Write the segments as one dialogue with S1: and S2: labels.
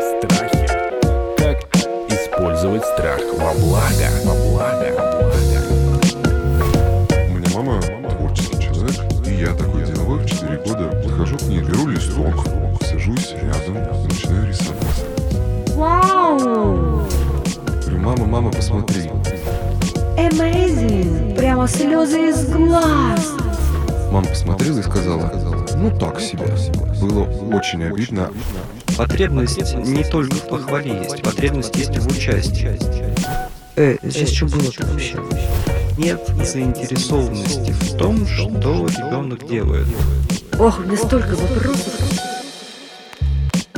S1: Страхи. Как использовать страх во благо? Во благо. Во благо.
S2: У меня мама творческий человек, и я такой деловой в 4 года подхожу к ней, беру листок, сажусь рядом, начинаю рисовать.
S3: Вау!
S2: Говорю, мама, мама, посмотри.
S3: Amazing! Прямо слезы из глаз!
S2: Мама посмотрела и сказала, ну так себе. Было очень обидно.
S4: Потребность не только в похвале есть, потребность есть в участии. Э, здесь что было вообще? Нет заинтересованности в том, что ребенок делает.
S3: Ох, у меня столько вопросов.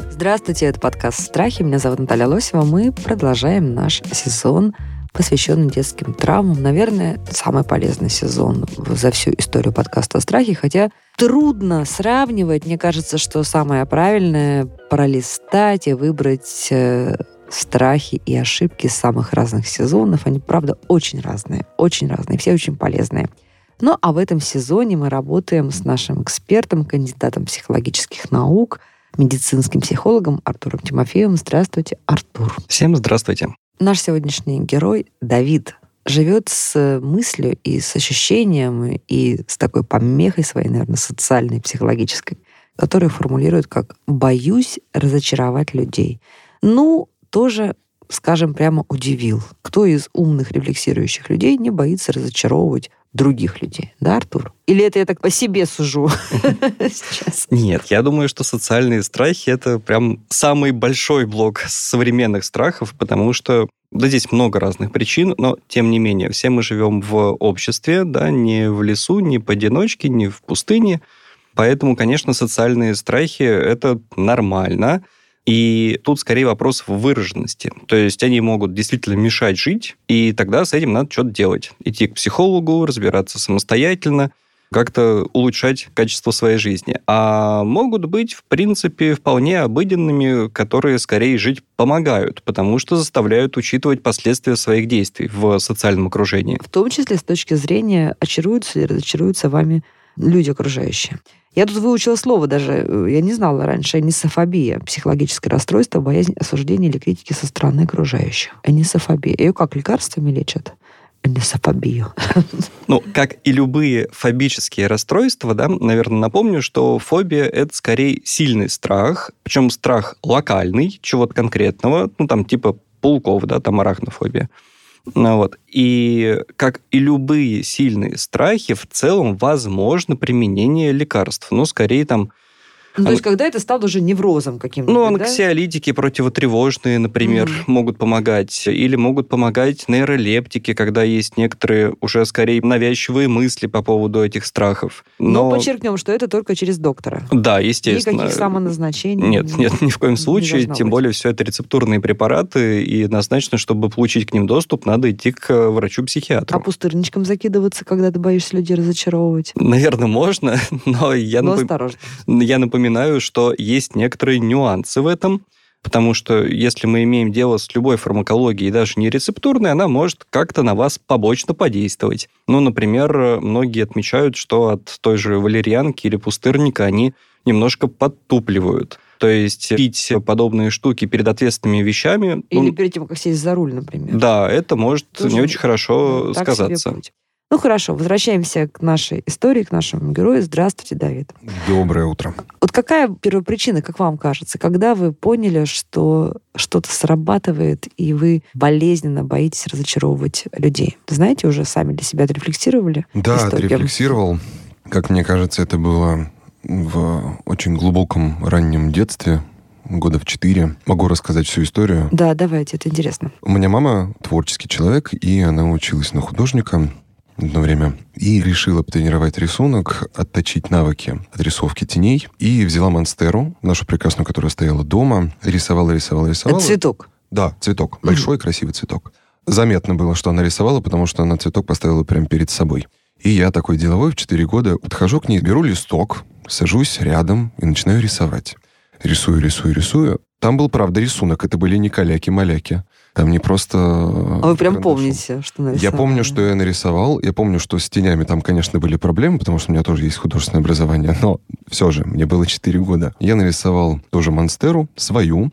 S5: Здравствуйте, это подкаст «Страхи». Меня зовут Наталья Лосева. Мы продолжаем наш сезон, посвященный детским травмам. Наверное, самый полезный сезон за всю историю подкаста «Страхи», хотя трудно сравнивать. Мне кажется, что самое правильное — пролистать и выбрать э, страхи и ошибки самых разных сезонов. Они, правда, очень разные, очень разные, все очень полезные. Ну, а в этом сезоне мы работаем с нашим экспертом, кандидатом психологических наук, медицинским психологом Артуром Тимофеевым. Здравствуйте, Артур.
S4: Всем здравствуйте.
S5: Наш сегодняшний герой Давид живет с мыслью и с ощущением и с такой помехой своей, наверное, социальной, психологической, которую формулирует как «боюсь разочаровать людей». Ну, тоже, скажем, прямо удивил. Кто из умных рефлексирующих людей не боится разочаровывать других людей, да, Артур? Или это я так по себе сужу сейчас?
S4: Нет, я думаю, что социальные страхи — это прям самый большой блок современных страхов, потому что да, здесь много разных причин, но тем не менее, все мы живем в обществе, да, не в лесу, не поодиночке, не в пустыне. Поэтому, конечно, социальные страхи — это нормально. И тут скорее вопрос в выраженности. То есть они могут действительно мешать жить, и тогда с этим надо что-то делать. Идти к психологу, разбираться самостоятельно, как-то улучшать качество своей жизни. А могут быть, в принципе, вполне обыденными, которые скорее жить помогают, потому что заставляют учитывать последствия своих действий в социальном окружении.
S5: В том числе с точки зрения, очаруются или разочаруются вами люди окружающие. Я тут выучила слово даже, э, я не знала раньше, энисофобия, психологическое расстройство, боязнь осуждения или критики со стороны окружающих. Энисофобия. Ее как, лекарствами лечат? Энисофобию.
S4: Ну, как и любые фобические расстройства, да, наверное, напомню, что фобия — это скорее сильный страх, причем страх локальный, чего-то конкретного, ну, там, типа пауков, да, там арахнофобия. Ну, вот. И как и любые сильные страхи, в целом возможно применение лекарств. Но скорее там
S5: Ну, то есть, когда это стало уже неврозом каким-то,
S4: ну,
S5: да?
S4: анксиолитики противотревожные, например,
S5: Мгм.
S4: могут помогать. Или могут помогать нейролептики, когда есть некоторые уже скорее навязчивые мысли по поводу этих страхов.
S5: Но
S4: Но,
S5: подчеркнем, что это только через доктора.
S4: да, естественно.
S5: Никаких самоназначений.
S4: Нет, нет, ни в коем случае. Тем
S5: быть.
S4: более, все это рецептурные препараты, и однозначно, чтобы получить к ним доступ, надо идти к э, врачу-психиатру.
S5: А пустырничком закидываться, когда ты боишься людей разочаровывать?
S4: Наверное, можно, но я,
S5: Но
S4: напом-
S5: осторожно.
S4: я напоминаю, что есть некоторые нюансы в этом, потому что если мы имеем дело с любой фармакологией, даже не рецептурной, она может как-то на вас побочно подействовать. Ну, например, многие отмечают, что от той же валерьянки или пустырника они немножко подтупливают. То есть пить подобные штуки перед ответственными вещами, ну,
S5: Или перед тем, как сесть за руль, например.
S4: да, это может
S5: Тоже,
S4: не очень хорошо
S5: Ну,
S4: сказаться.
S5: Ну хорошо, возвращаемся к нашей истории, к нашему герою. Здравствуйте, Давид.
S2: Доброе утро.
S5: Вот какая первопричина, как вам кажется, когда вы поняли, что что-то срабатывает, и вы болезненно боитесь разочаровывать людей? Знаете, уже сами для себя отрефлексировали?
S2: Да,
S5: историю?
S2: отрефлексировал. Как мне кажется, это было в очень глубоком раннем детстве, года в четыре. Могу рассказать всю историю.
S5: Да, давайте, это интересно.
S2: У меня мама творческий человек, и она училась на художника одно время. И решила потренировать рисунок, отточить навыки отрисовки теней. И взяла монстеру, нашу прекрасную, которая стояла дома, рисовала, рисовала, рисовала.
S5: Это цветок.
S2: Да, цветок. Большой, красивый цветок. Заметно было, что она рисовала, потому что она цветок поставила прямо перед собой. И я такой деловой в 4 года подхожу к ней, беру листок, сажусь рядом и начинаю рисовать. Рисую, рисую, рисую. там был, правда, рисунок. Это были не каляки-маляки. Там не просто...
S5: А вы прям
S2: карандашом.
S5: помните, что нарисовали?
S2: Я помню, что я нарисовал. Я помню, что с тенями там, конечно, были проблемы, потому что у меня тоже есть художественное образование. Но все же, мне было 4 года. Я нарисовал тоже монстеру, свою,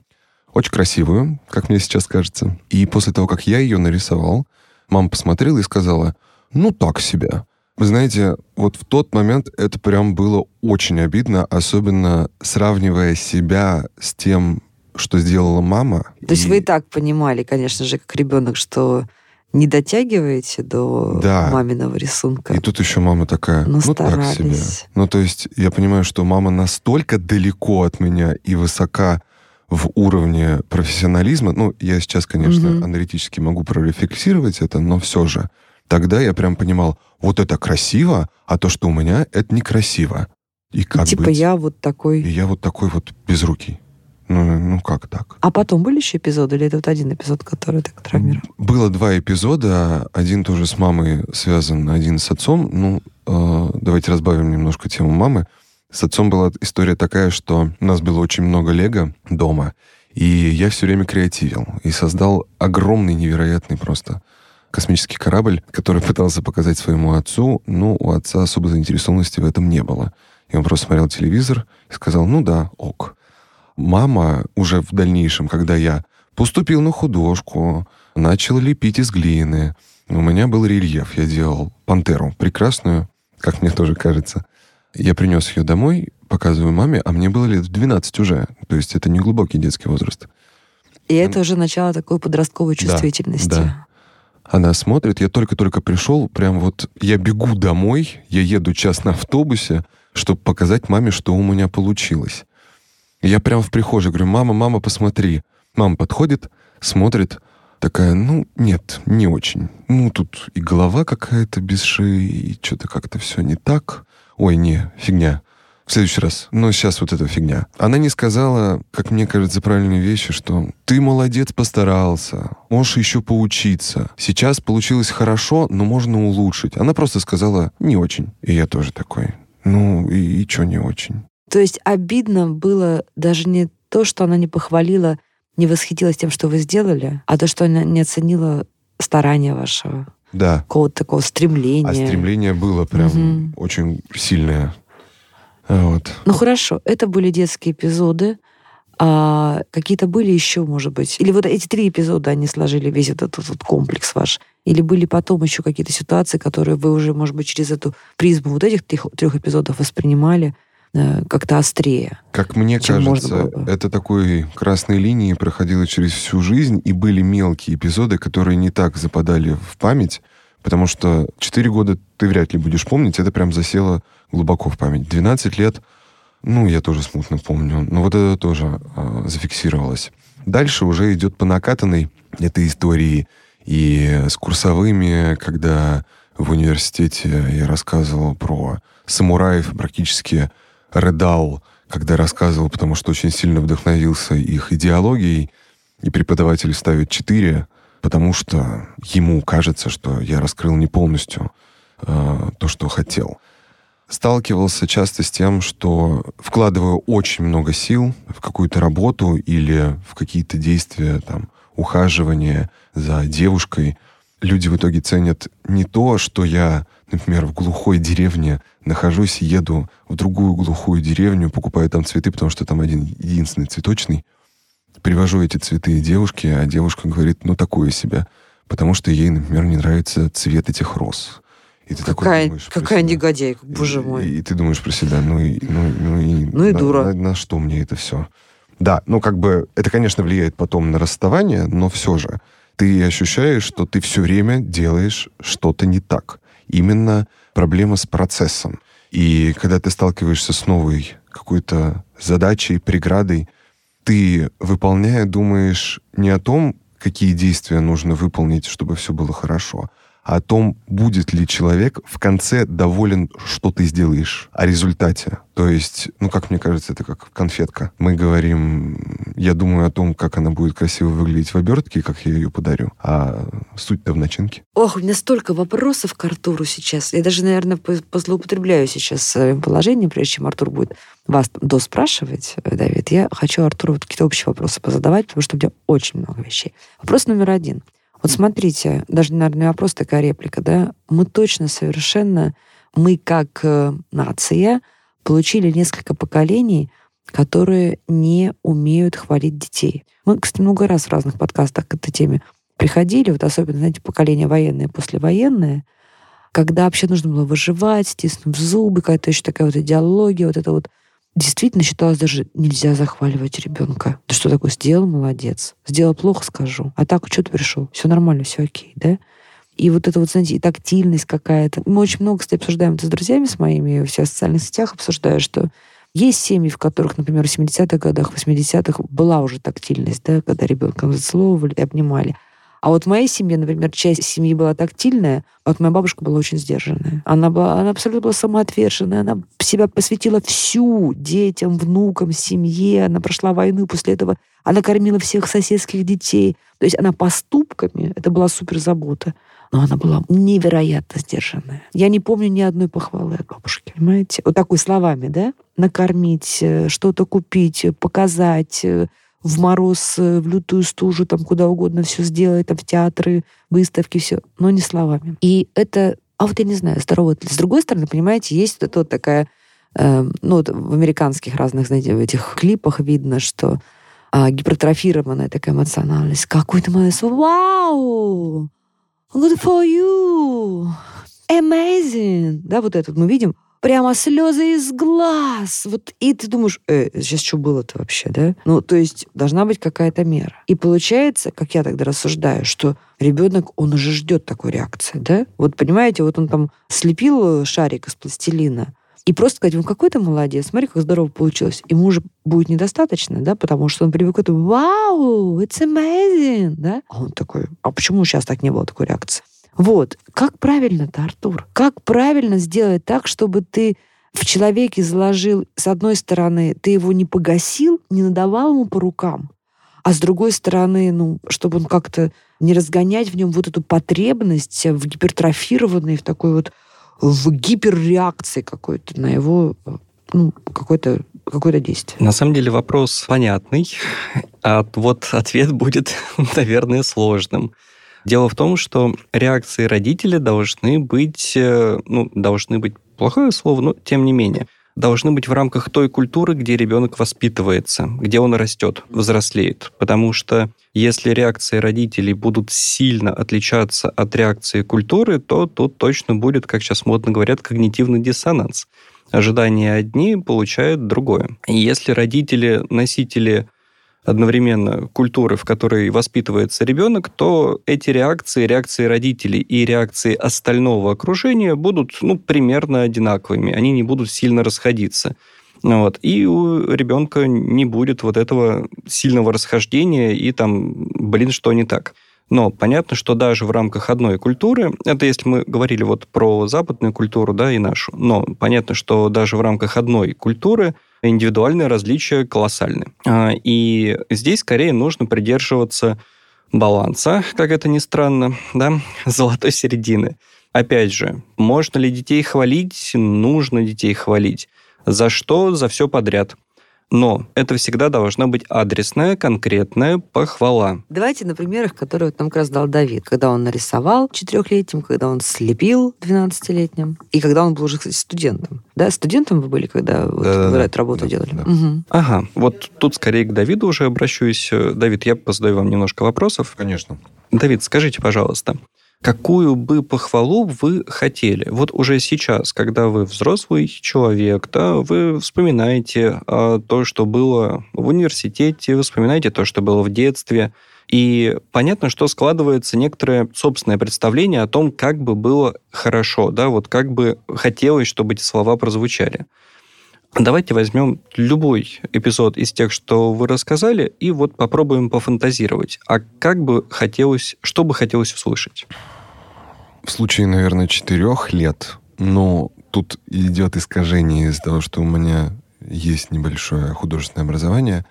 S2: очень красивую, как мне сейчас кажется. И после того, как я ее нарисовал, мама посмотрела и сказала, ну так себе. Вы знаете, вот в тот момент это прям было очень обидно, особенно сравнивая себя с тем, что сделала мама.
S5: То есть вы и так понимали, конечно же, как ребенок, что не дотягиваете до
S2: Да.
S5: маминого рисунка.
S2: И тут еще мама такая,
S5: Но
S2: ну так себе.
S5: старались.
S2: Ну то есть я понимаю, что мама настолько далеко от меня и высока в уровне профессионализма. Ну, я сейчас, конечно,
S5: Мгм.
S2: аналитически могу прорефлексировать это, но все же. Тогда я прям понимал, вот это красиво, а то, что у меня, это некрасиво. И как
S5: типа
S2: быть?
S5: я вот такой.
S2: И я вот такой вот безрукий. Ну, ну как так?
S5: А потом были еще эпизоды, или это вот один эпизод, который так травмировал?
S2: Было два эпизода. Один тоже с мамой связан, один с отцом. Ну, э, давайте разбавим немножко тему мамы. С отцом была история такая, что у нас было очень много лего дома, и я все время креативил. И создал огромный, невероятный просто космический корабль, который пытался показать своему отцу. Ну, у отца особой заинтересованности в этом не было. И он просто смотрел телевизор и сказал, ну да, ок. Мама уже в дальнейшем, когда я поступил на художку, начал лепить из глины, у меня был рельеф, я делал пантеру прекрасную, как мне тоже кажется. Я принес ее домой, показываю маме, а мне было лет в 12 уже. То есть это не глубокий детский возраст.
S5: И это уже начало такой подростковой
S2: Да,
S5: чувствительности.
S2: да. Она смотрит, я только-только пришел, прям вот я бегу домой, я еду час на автобусе, чтобы показать маме, что у меня получилось. Я прям в прихожей говорю, мама, мама, посмотри. Мама подходит, смотрит, такая, ну, нет, не очень. Ну, тут и голова какая-то без шеи, и что-то как-то все не так. Ой, не, фигня. В следующий раз. Но сейчас вот эта фигня. Она не сказала, как мне кажется, правильные вещи, что ты молодец, постарался, можешь еще поучиться. Сейчас получилось хорошо, но можно улучшить. Она просто сказала не очень. И я тоже такой. Ну, и, и что не очень?
S5: То есть обидно было даже не то, что она не похвалила, не восхитилась тем, что вы сделали, а то, что она не оценила старания вашего,
S2: Да.
S5: какого-то такого стремления.
S2: А стремление было прям
S5: Мгм.
S2: очень сильное. А Вот.
S5: Ну хорошо, это были детские эпизоды. А какие-то были еще, может быть? Или вот эти три эпизода, они сложили весь вот этот вот комплекс ваш? Или были потом еще какие-то ситуации, которые вы уже, может быть, через эту призму вот этих трех, трех эпизодов воспринимали как-то острее?
S2: Как мне кажется, это такой красной линией проходило через всю жизнь, и были мелкие эпизоды, которые не так западали в память, потому что 4 года ты вряд ли будешь помнить, это прям засело глубоко в память. 12 лет, ну, я тоже смутно помню, но вот это тоже а, зафиксировалось. Дальше уже идет по накатанной этой истории и с курсовыми, когда в университете я рассказывал про самураев, практически рыдал, когда рассказывал, потому что очень сильно вдохновился их идеологией, и преподаватель ставит 4, потому что ему кажется, что я раскрыл не полностью э, то, что хотел. Сталкивался часто с тем, что вкладываю очень много сил в какую-то работу или в какие-то действия, там, ухаживание за девушкой. Люди в итоге ценят не то, что я, например, в глухой деревне нахожусь, еду в другую глухую деревню, покупаю там цветы, потому что там один единственный цветочный, привожу эти цветы девушке, а девушка говорит, ну, такое себе, потому что ей, например, не нравится цвет этих роз. И ты такой
S5: Какая,
S2: думаешь про
S5: какая
S2: себя.
S5: негодяйка, боже
S2: И-
S5: мой.
S2: И, ты думаешь про себя, ну и, ну, ну и,
S5: Ну и
S2: на,
S5: дура.
S2: На, на что мне это все? Да, ну как бы это, конечно, влияет потом на расставание, но все же ты ощущаешь, что ты все время делаешь что-то не так. Именно проблема с процессом. И когда ты сталкиваешься с новой какой-то задачей, преградой, ты, выполняя, думаешь не о том, какие действия нужно выполнить, чтобы все было хорошо, о том, будет ли человек в конце доволен, что ты сделаешь, о результате. То есть, ну, как мне кажется, это как конфетка. Мы говорим, я думаю о том, как она будет красиво выглядеть в обертке, как я ее подарю, а суть-то в начинке.
S5: Ох, у меня столько вопросов к Артуру сейчас. Я даже, наверное, по- позлоупотребляю сейчас своим положением, прежде чем Артур будет вас доспрашивать, э, Давид. Я хочу Артуру вот какие-то общие вопросы позадавать, потому что у меня очень много вещей. Вопрос номер один. Вот смотрите, даже, наверное, вопрос, такая реплика, да? Мы точно совершенно, мы как э, нация получили несколько поколений, которые не умеют хвалить детей. Мы, кстати, много раз в разных подкастах к этой теме приходили, вот особенно, знаете, поколение военное, послевоенное, когда вообще нужно было выживать, стиснув зубы, какая-то еще такая вот идеология, вот это вот действительно считалось даже нельзя захваливать ребенка. Ты что такое сделал, молодец. Сделал плохо, скажу. А так, что ты пришел? Все нормально, все окей, да? И вот это вот, знаете, и тактильность какая-то. Мы очень много, кстати, обсуждаем это с друзьями с моими, в социальных сетях обсуждаю, что есть семьи, в которых, например, в 70-х годах, 80-х была уже тактильность, да, когда ребенка зацеловывали обнимали. А вот в моей семье, например, часть семьи была тактильная, а вот моя бабушка была очень сдержанная. Она, была, она абсолютно была самоотверженная, она себя посвятила всю детям, внукам, семье, она прошла войну, после этого она кормила всех соседских детей. То есть она поступками, это была суперзабота, но она была невероятно сдержанная. Я не помню ни одной похвалы от бабушки, понимаете? Вот такой словами, да? Накормить, э, что-то купить, э, показать, э, в мороз, э, в лютую стужу, там куда угодно все сделать, там в театры, выставки, все, но не словами. И это, а вот я не знаю, здорово. С другой стороны, понимаете, есть вот, вот такая, э, ну вот в американских разных, знаете, в этих клипах видно, что а, гипертрофированная такая эмоциональность. Какой ты молодец. Вау! Good for you! Amazing! Да, вот это мы видим прямо слезы из глаз. Вот, и ты думаешь, э, сейчас что было-то вообще, да? Ну, то есть должна быть какая-то мера. И получается, как я тогда рассуждаю, что ребенок, он уже ждет такой реакции, да? Вот понимаете, вот он там слепил шарик из пластилина, и просто сказать, он какой то молодец, смотри, как здорово получилось. Ему уже будет недостаточно, да, потому что он привык к этому, вау, it's amazing, да? А он такой, а почему сейчас так не было такой реакции? Вот. Как правильно-то, Артур? Как правильно сделать так, чтобы ты в человеке заложил, с одной стороны, ты его не погасил, не надавал ему по рукам, а с другой стороны, ну, чтобы он как-то не разгонять в нем вот эту потребность в гипертрофированной, в такой вот в гиперреакции какой-то на его ну, какое-то какое действие.
S4: На самом деле вопрос понятный, а вот ответ будет, наверное, сложным. Дело в том, что реакции родителей должны быть, э, ну, должны быть плохое слово, но тем не менее, должны быть в рамках той культуры, где ребенок воспитывается, где он растет, взрослеет. Потому что если реакции родителей будут сильно отличаться от реакции культуры, то тут точно будет, как сейчас модно говорят, когнитивный диссонанс. Ожидания одни получают другое. И если родители носители одновременно культуры, в которой воспитывается ребенок, то эти реакции, реакции родителей и реакции остального окружения будут ну, примерно одинаковыми. Они не будут сильно расходиться. Вот. И у ребенка не будет вот этого сильного расхождения и там, блин, что не так. Но понятно, что даже в рамках одной культуры, это если мы говорили вот про западную культуру, да, и нашу, но понятно, что даже в рамках одной культуры индивидуальные различия колоссальны. А, и здесь скорее нужно придерживаться баланса, как это ни странно, да, золотой середины. Опять же, можно ли детей хвалить? Нужно детей хвалить. За что? За все подряд. Но это всегда должна быть адресная, конкретная похвала.
S5: Давайте на примерах, которые вот нам как раз дал Давид. Когда он нарисовал четырехлетним, когда он слепил 12-летним, и когда он был уже, кстати, студентом. Да, студентом вы были, когда вот вы эту работу
S2: Да,
S5: делали?
S2: да.
S5: Мгм.
S4: Ага, вот тут скорее к Давиду уже обращусь. Давид, я задаю вам немножко вопросов.
S2: Конечно.
S4: Давид, скажите, пожалуйста, какую бы похвалу вы хотели? Вот уже сейчас, когда вы взрослый человек, да, вы вспоминаете а, то, что было в университете, вы вспоминаете то, что было в детстве, и понятно, что складывается некоторое собственное представление о том, как бы было хорошо, да, вот как бы хотелось, чтобы эти слова прозвучали. Давайте возьмем любой эпизод из тех, что вы рассказали, и вот попробуем пофантазировать. А как бы хотелось, что бы хотелось услышать?
S2: в случае, наверное, четырех лет, но тут идет искажение из-за того, что у меня есть небольшое художественное образование,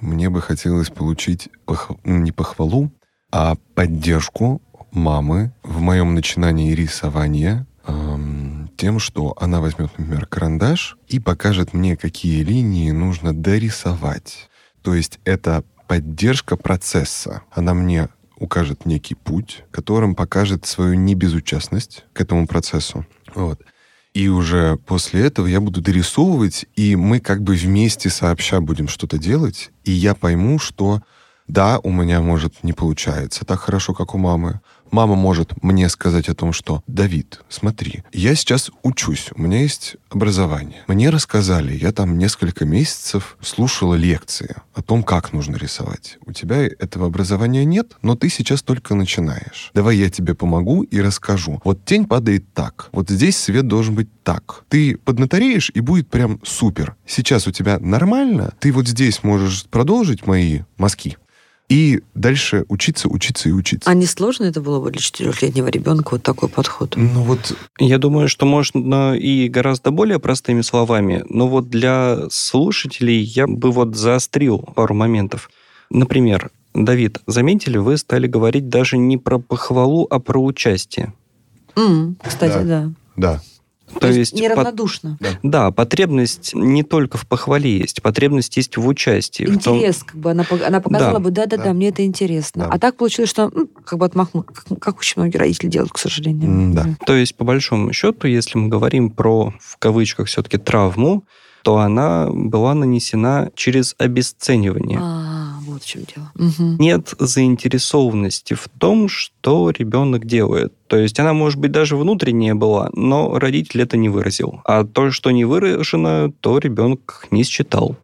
S2: мне бы хотелось получить пох... ну, не похвалу, а поддержку мамы в моем начинании рисования эм, тем, что она возьмет, например, карандаш и покажет мне, какие линии нужно дорисовать. То есть это поддержка процесса. Она мне укажет некий путь, которым покажет свою небезучастность к этому процессу. Вот. И уже после этого я буду дорисовывать, и мы как бы вместе сообща будем что-то делать, и я пойму, что да, у меня, может, не получается так хорошо, как у мамы. Мама может мне сказать о том, что «Давид, смотри, я сейчас учусь, у меня есть образование. Мне рассказали, я там несколько месяцев слушала лекции о том, как нужно рисовать. У тебя этого образования нет, но ты сейчас только начинаешь. Давай я тебе помогу и расскажу. Вот тень падает так, вот здесь свет должен быть так. Ты поднатореешь, и будет прям супер. Сейчас у тебя нормально, ты вот здесь можешь продолжить мои мазки, и дальше учиться, учиться и учиться.
S5: А не сложно это было бы для четырехлетнего ребенка вот такой подход?
S2: Ну вот
S4: Я думаю, что можно и гораздо более простыми словами, но вот для слушателей я бы вот заострил пару моментов. Например, Давид, заметили, вы стали говорить даже не про похвалу, а про участие.
S5: М, кстати, да.
S2: да.
S4: То есть под-
S5: неравнодушно.
S4: Да, потребность не только в похвале есть, потребность есть в участии. в том-
S5: Интерес, как бы она, она показала
S4: Да.
S5: бы, да-да-да,
S2: Да.
S5: мне это интересно.
S2: Да.
S5: А так получилось, что м, как бы отмахнул, как, как очень многие родители делают, к сожалению.
S2: М, да.
S4: То есть, по большому счету, если мы говорим про, в кавычках, все-таки травму, то она была нанесена через обесценивание.
S5: А, вот в чем дело. Мгм.
S4: Нет заинтересованности в том, что ребенок делает. То есть она, может быть, даже внутренняя была, но родитель это не выразил. А то, что не выражено, то ребенок не считал.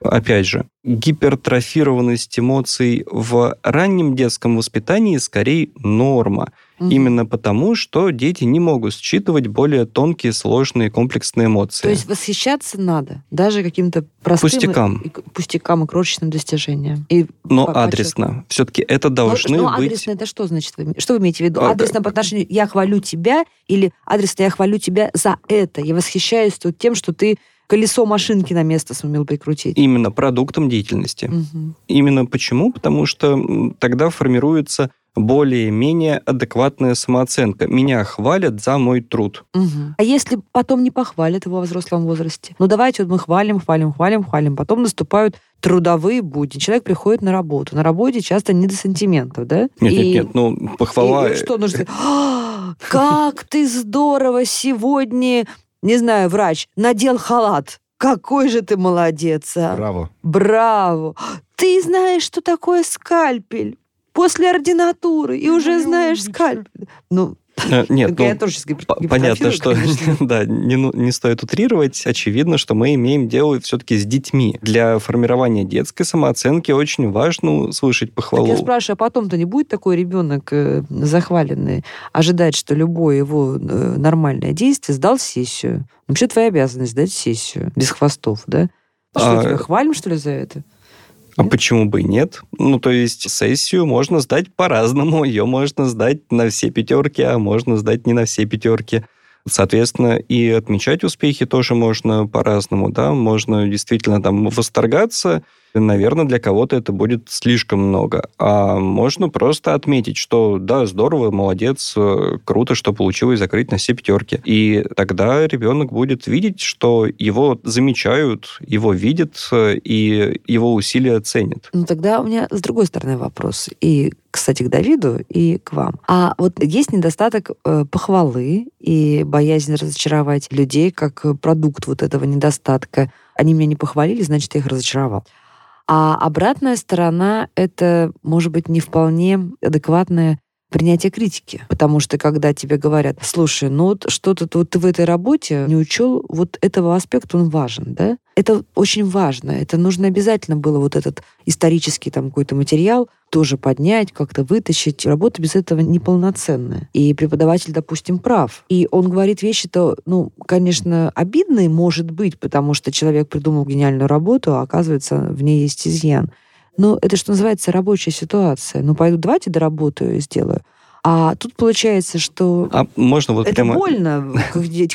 S4: Опять же, гипертрофированность эмоций в раннем детском воспитании скорее норма.
S5: Мгм.
S4: Именно потому, что дети не могут считывать более тонкие, сложные, комплексные эмоции.
S5: То есть восхищаться надо, даже каким-то простым
S4: Пустякам.
S5: и- пустякам и крошечным достижениям. И
S4: Но
S5: по-
S4: адресно. Все-таки это должны
S5: ну,
S4: быть...
S5: адресно это что значит? Что вы имеете в виду?
S4: А,
S5: Адресно по отношению «я хвалю тебя» или адресно «я хвалю тебя за это». Я восхищаюсь тут тем, что ты колесо машинки на место сумел прикрутить.
S4: Именно продуктом деятельности.
S5: Мгм.
S4: Именно почему? Потому что тогда формируется более-менее адекватная самооценка. Меня хвалят за мой труд.
S5: Мгм. А если потом не похвалят его во взрослом возрасте? Ну, давайте вот мы хвалим, хвалим, хвалим, хвалим. Потом наступают трудовые будни. Человек приходит на работу. На работе часто не до сантиментов, да?
S4: Нет,
S5: И-
S4: нет, нет, ну, похвала...
S5: И что нужно? «А, Как ты здорово сегодня, не знаю, врач, надел халат. Какой же ты молодец, а.
S2: Браво.
S5: Браво! Ты знаешь, что такое скальпель после ординатуры, и уже знаешь скальпель. Ну,
S4: Э, Нет,
S5: так я
S4: ну, П- Понятно, что да, не, ну- не стоит утрировать. Очевидно, что мы имеем дело все-таки с детьми. Для формирования детской самооценки очень важно слышать
S5: Так
S4: похвалу.
S5: я спрашиваю, а потом-то не будет такой ребенок э, захваленный ожидать, что любое его э, нормальное действие сдал сессию? Ну, Вообще твоя обязанность сдать сессию без хвостов, да? Что,
S4: А-
S5: тебя хвалим, что ли, за это?
S4: А почему бы и нет? Ну, то есть сессию можно сдать по-разному. Ее можно сдать на все пятерки, а можно сдать не на все пятерки. Соответственно, и отмечать успехи тоже можно по-разному, да, можно действительно там восторгаться, наверное, для кого-то это будет слишком много, а можно просто отметить, что да, здорово, молодец, э, круто, что получилось закрыть на все пятерки. И тогда ребенок будет видеть, что его замечают, его видят, э, и его усилия ценят.
S5: Ну, тогда у меня с другой стороны вопрос. И, кстати, к Давиду, и к вам. А вот есть недостаток э, похвалы и боязнь разочаровать людей как продукт вот этого недостатка. Они меня не похвалили, значит, я их разочаровал. А обратная сторона — это, может быть, не вполне адекватное принятие критики. Потому что когда тебе говорят, слушай, ну вот что-то вот ты в этой работе не учел, вот этого аспекта он важен, да? Это очень важно. Это нужно обязательно было вот этот исторический там какой-то материал тоже поднять, как-то вытащить. Работа без этого неполноценная. И преподаватель, допустим, прав. И он говорит вещи-то, ну, конечно, обидные, может быть, потому что человек придумал гениальную работу, а оказывается, в ней есть изъян. Но это, что называется, рабочая ситуация. Ну, пойду, давайте доработаю и сделаю. А тут получается, что
S4: А можно вот
S5: это
S4: прямо...
S5: больно,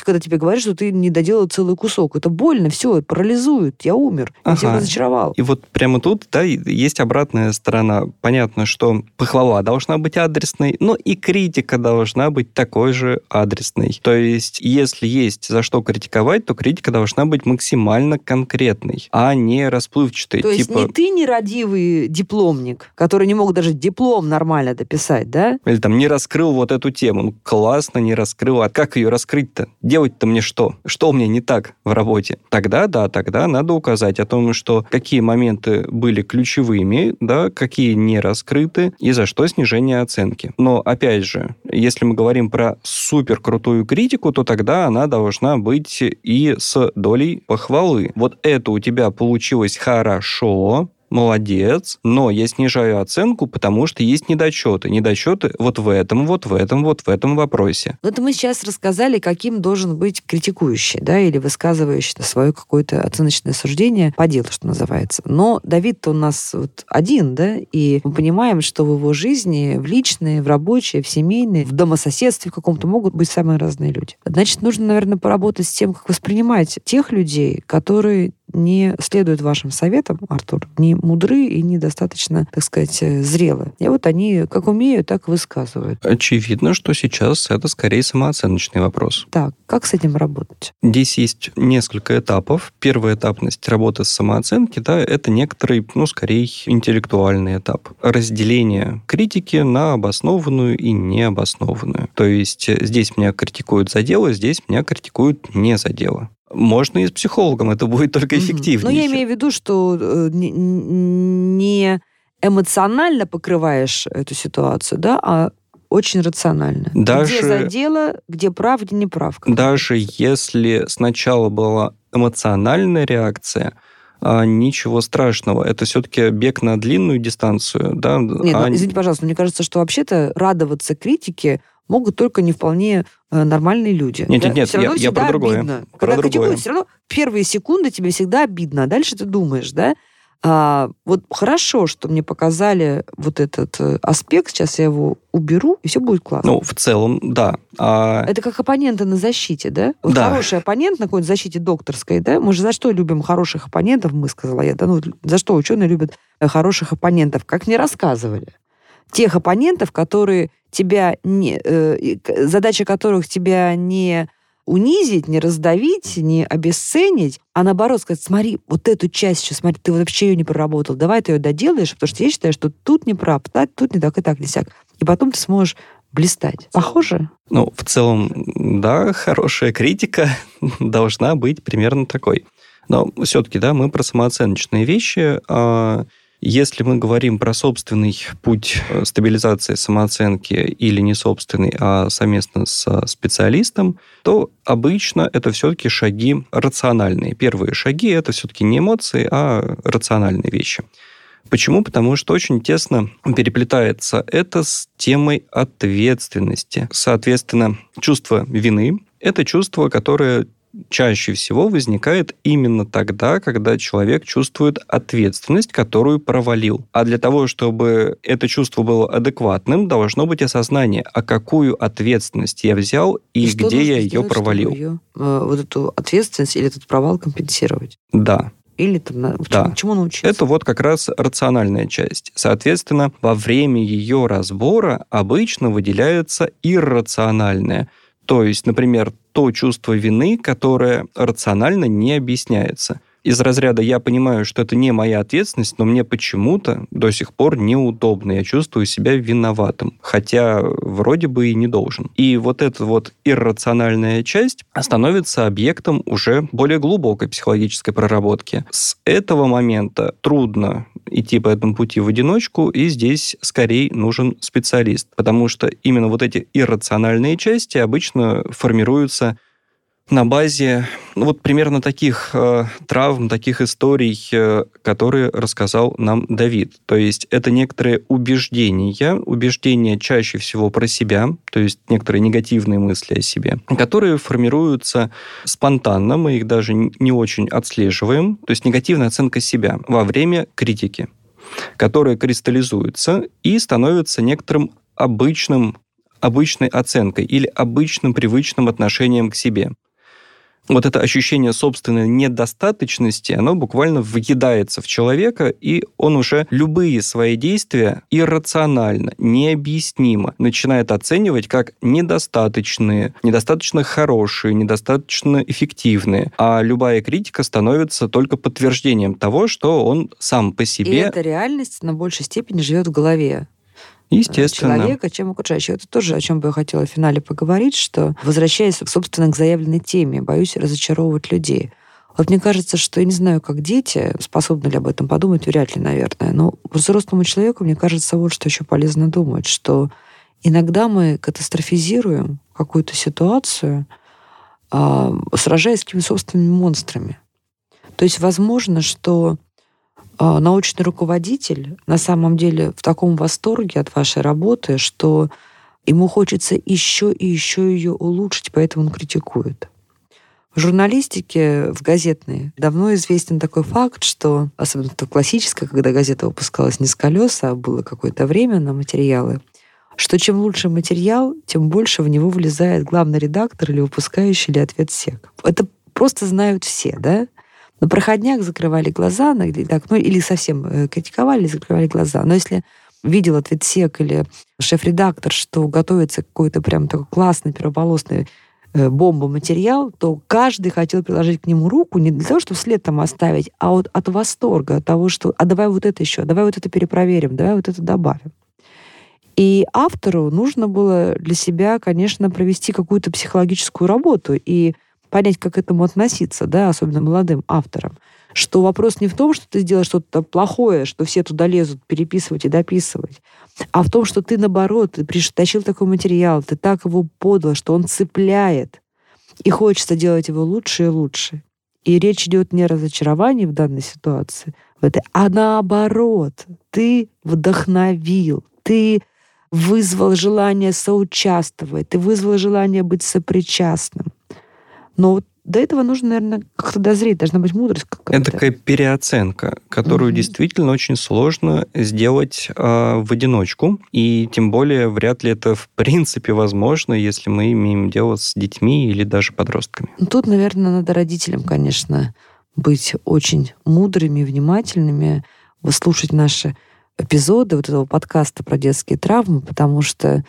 S5: когда тебе говорят, что ты не доделал целый кусок. Это больно, все, парализует. Я умер. Я тебя разочаровал.
S4: И вот прямо тут, да, есть обратная сторона. Понятно, что похвала должна быть адресной, но и критика должна быть такой же адресной. То есть, если есть за что критиковать, то критика должна быть максимально конкретной, а не расплывчатой.
S5: То есть
S4: типа,
S5: не ты нерадивый дипломник, который не мог даже диплом нормально дописать, да?
S4: Или там не раскрыл вот эту тему. Ну, классно, не раскрыл. А как ее раскрыть-то? Делать-то мне что? Что у меня не так в работе? Тогда, да, тогда надо указать о том, что какие моменты были ключевыми, да, какие не раскрыты, и за что снижение оценки. Но, опять же, если мы говорим про супер крутую критику, то тогда она должна быть и с долей похвалы. Вот это у тебя получилось хорошо, молодец, но я снижаю оценку, потому что есть недочеты. Недочеты вот в этом, вот в этом, вот в этом вопросе.
S5: Это мы сейчас рассказали, каким должен быть критикующий, да, или высказывающий свое какое-то оценочное суждение по делу, что называется. Но Давид-то у нас вот один, да, и мы понимаем, что в его жизни, в личной, в рабочей, в семейной, в домососедстве каком-то могут быть самые разные люди. Значит, нужно, наверное, поработать с тем, как воспринимать тех людей, которые не следуют вашим советам, Артур, не мудры и недостаточно, так сказать, э, зрелы. И вот они как умеют, так высказывают.
S4: Очевидно, что сейчас это скорее самооценочный вопрос.
S5: Так, как с этим работать?
S4: Здесь есть несколько этапов. Первая этапность работы с самооценки, да, это некоторый, ну, скорее, интеллектуальный этап. Разделение критики на обоснованную и необоснованную. То есть э, здесь меня критикуют за дело, здесь меня критикуют не за дело. Можно и с психологом, это будет только эффективнее.
S5: Но я имею в виду, что э, не- эмоционально покрываешь эту ситуацию, да, а очень рационально.
S4: Даже-
S5: Где за дело, где прав, где не прав.
S4: Даже если сначала была эмоциональная реакция, а, ничего страшного. Это все-таки бег на длинную дистанцию, да?
S5: Нет,
S4: а
S5: ну, извините, пожалуйста, мне кажется, что вообще-то радоваться критике могут только не вполне э, нормальные люди.
S4: Нет,
S5: да?
S4: нет, нет,
S5: Всё равно
S4: я- я про другое.
S5: обидно.
S4: Про
S5: Когда
S4: другое.
S5: все равно первые секунды тебе всегда обидно, а дальше ты думаешь, да? А, вот хорошо, что мне показали вот этот э, аспект, сейчас я его уберу, и все будет классно.
S4: Ну, в целом, да. А,
S5: Это как оппоненты на защите, да? Вот
S4: Да.
S5: хороший оппонент на какой-то защите докторской, да? Мы же за что любим хороших оппонентов, мы сказала я, да? Ну, за что ученые любят э, хороших оппонентов? Как мне рассказывали. Тех оппонентов, которые тебя не... э, задача которых тебя не унизить, не раздавить, не обесценить, а наоборот сказать, смотри, вот эту часть еще, смотри, ты вообще ее не проработал, давай ты ее доделаешь, потому что я считаю, что тут не прав, тут не так и так, не сяк. И потом ты сможешь блистать. Похоже?
S4: Ну, в целом, да, хорошая критика должна быть примерно такой. Но все-таки, да, мы про самооценочные вещи. а Если мы говорим про собственный путь э, стабилизации самооценки или не собственный, а совместно с специалистом, то обычно это все-таки шаги рациональные. Первые шаги это все-таки не эмоции, а рациональные вещи. Почему? Потому что очень тесно переплетается это с темой ответственности. Соответственно, чувство вины – это чувство, которое чаще всего возникает именно тогда, когда человек чувствует ответственность, которую провалил. А для того, чтобы это чувство было адекватным, должно быть осознание, а какую ответственность я взял и,
S5: что
S4: где я ее
S5: сделать,
S4: провалил.
S5: её, э, вот эту ответственность или этот провал компенсировать?
S4: Да.
S5: Или там,
S4: Да.
S5: чему, научиться?
S4: Это вот как раз рациональная часть. Соответственно, во время ее разбора обычно выделяется иррациональное. То есть, например, то чувство вины, которое рационально не объясняется. Из разряда «я понимаю, что это не моя ответственность, но мне почему-то до сих пор неудобно, я чувствую себя виноватым, хотя вроде бы и не должен». И вот эта вот иррациональная часть становится объектом уже более глубокой психологической проработки. С этого момента трудно идти по этому пути в одиночку, и здесь скорее нужен специалист, потому что именно вот эти иррациональные части обычно формируются на базе ну, вот примерно таких э, травм, таких историй, э, которые рассказал нам Давид. То есть это некоторые убеждения, убеждения чаще всего про себя, то есть некоторые негативные мысли о себе, которые формируются спонтанно, мы их даже не очень отслеживаем, то есть негативная оценка себя во время критики, которая кристаллизуется и становится некоторым обычным обычной оценкой или обычным привычным отношением к себе вот это ощущение собственной недостаточности, оно буквально въедается в человека, и он уже любые свои действия иррационально, необъяснимо начинает оценивать как недостаточные, недостаточно хорошие, недостаточно эффективные. А любая критика становится только подтверждением того, что он сам по себе... И
S5: эта реальность на большей степени живет в голове.
S4: Естественно.
S5: человека, чем окружающего. Это тоже, о чем бы я хотела в финале поговорить, что, возвращаясь, собственно, к заявленной теме, боюсь разочаровывать людей. Вот мне кажется, что я не знаю, как дети, способны ли об этом подумать, вряд ли, наверное. Но взрослому человеку, мне кажется, вот что еще полезно думать, что иногда мы катастрофизируем какую-то ситуацию, а, сражаясь с какими-то собственными монстрами. То есть возможно, что научный руководитель на самом деле в таком восторге от вашей работы, что ему хочется еще и еще ее улучшить, поэтому он критикует. В журналистике, в газетной, давно известен такой факт, что, особенно в классической, когда газета выпускалась не с колеса, а было какое-то время на материалы, что чем лучше материал, тем больше в него влезает главный редактор или выпускающий или ответ сек. Это просто знают все, да? На проходняк закрывали глаза, так, ну или совсем э, критиковали, закрывали глаза. Но если видел ответсек или шеф-редактор, что готовится какой-то прям такой классный первополосный э, бомба-материал, то каждый хотел приложить к нему руку не для того, чтобы след там оставить, а вот от восторга, от того, что «а давай вот это еще, давай вот это перепроверим, давай вот это добавим». И автору нужно было для себя, конечно, провести какую-то психологическую работу и понять, как к этому относиться, да, особенно молодым авторам. Что вопрос не в том, что ты сделаешь что-то плохое, что все туда лезут переписывать и дописывать, а в том, что ты, наоборот, ты притащил такой материал, ты так его подал, что он цепляет, и хочется делать его лучше и лучше. И речь идет не о разочаровании в данной ситуации, в этой, а наоборот, ты вдохновил, ты вызвал желание соучаствовать, ты вызвал желание быть сопричастным. Но вот до этого нужно, наверное, как-то дозреть, должна быть мудрость какая-то.
S4: Это такая переоценка, которую угу. действительно очень сложно сделать э, в одиночку, и тем более вряд ли это в принципе возможно, если мы имеем дело с детьми или даже подростками.
S5: Ну, тут, наверное, надо родителям, конечно, быть очень мудрыми, внимательными, выслушать наши эпизоды вот этого подкаста про детские травмы, потому что,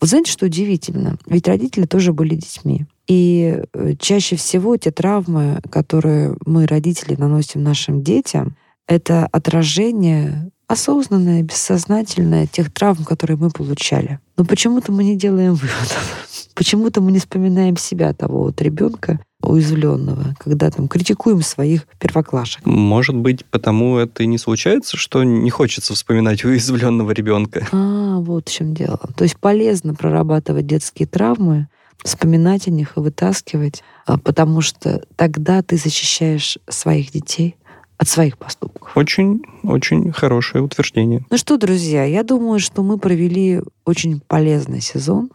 S5: вы знаете, что удивительно? Ведь родители тоже были детьми. И э, чаще всего те травмы, которые мы, родители, наносим нашим детям, это отражение осознанное, бессознательное тех травм, которые мы получали. Но почему-то мы не делаем выводов. Почему-то мы не вспоминаем себя, того вот ребенка уязвленного, когда там критикуем своих первоклашек.
S4: Может быть, потому это и не случается, что не хочется вспоминать уязвленного ребенка.
S5: А, вот в чем дело. То есть полезно прорабатывать детские травмы, вспоминать о них и вытаскивать, а, потому что тогда ты защищаешь своих детей от своих поступков.
S4: Очень, очень хорошее утверждение.
S5: Ну что, друзья, я думаю, что мы провели очень полезный сезон.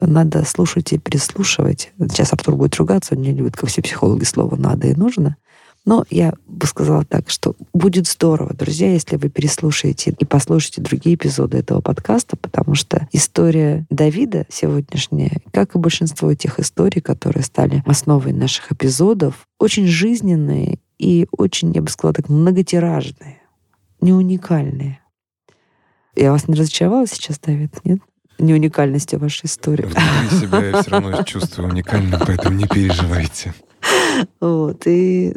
S5: Надо слушать и переслушивать. Сейчас Артур будет ругаться, он не любит, как все психологи, слово «надо» и «нужно». Но я бы сказала так, что будет здорово, друзья, если вы переслушаете и послушаете другие эпизоды этого подкаста, потому что история Давида сегодняшняя, как и большинство тех историй, которые стали основой наших эпизодов, очень жизненные и очень, я бы сказала так, многотиражные, не уникальные. Я вас не разочаровала сейчас, Давид, нет? Не уникальностью вашей истории.
S2: Внутри себя я все равно чувствую уникальным, поэтому не переживайте.
S5: Вот. И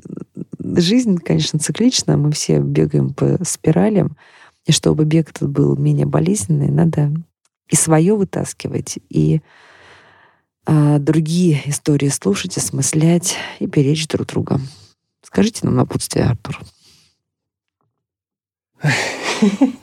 S5: жизнь, конечно, циклична. Мы все бегаем по спиралям. И чтобы бег этот был менее болезненный, надо и свое вытаскивать, и а, другие истории слушать, осмыслять и беречь друг друга. Скажите нам напутствие, Артур.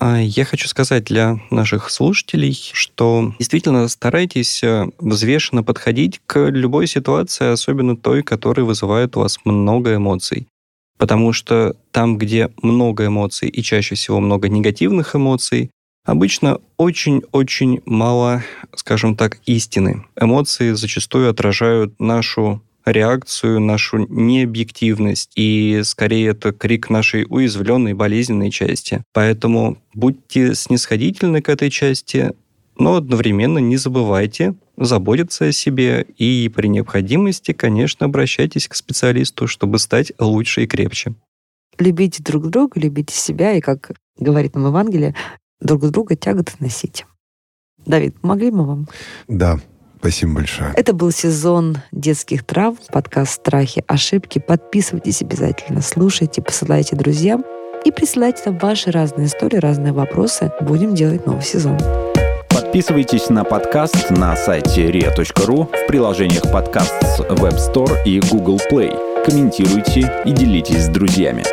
S4: А, я хочу сказать для наших слушателей, что действительно старайтесь э, взвешенно подходить к любой ситуации, особенно той, которая вызывает у вас много эмоций. Потому что там, где много эмоций и чаще всего много негативных эмоций, обычно очень-очень мало, скажем так, истины. Эмоции зачастую отражают нашу реакцию, нашу необъективность, и скорее это крик нашей уязвленной, болезненной части. Поэтому будьте снисходительны к этой части, но одновременно не забывайте заботиться о себе и при необходимости, конечно, обращайтесь к специалисту, чтобы стать лучше и крепче.
S5: Любите друг друга, любите себя, и, как говорит нам Евангелие, друг друга тяготы носить. Давид, помогли мы вам?
S2: Да, спасибо большое.
S5: Это был сезон детских трав, подкаст «Страхи, ошибки». Подписывайтесь обязательно, слушайте, посылайте друзьям и присылайте нам ваши разные истории, разные вопросы. Будем делать новый сезон.
S1: Подписывайтесь на подкаст на сайте ria.ru в приложениях подкаст с Web Store и Google Play. Комментируйте и делитесь с друзьями.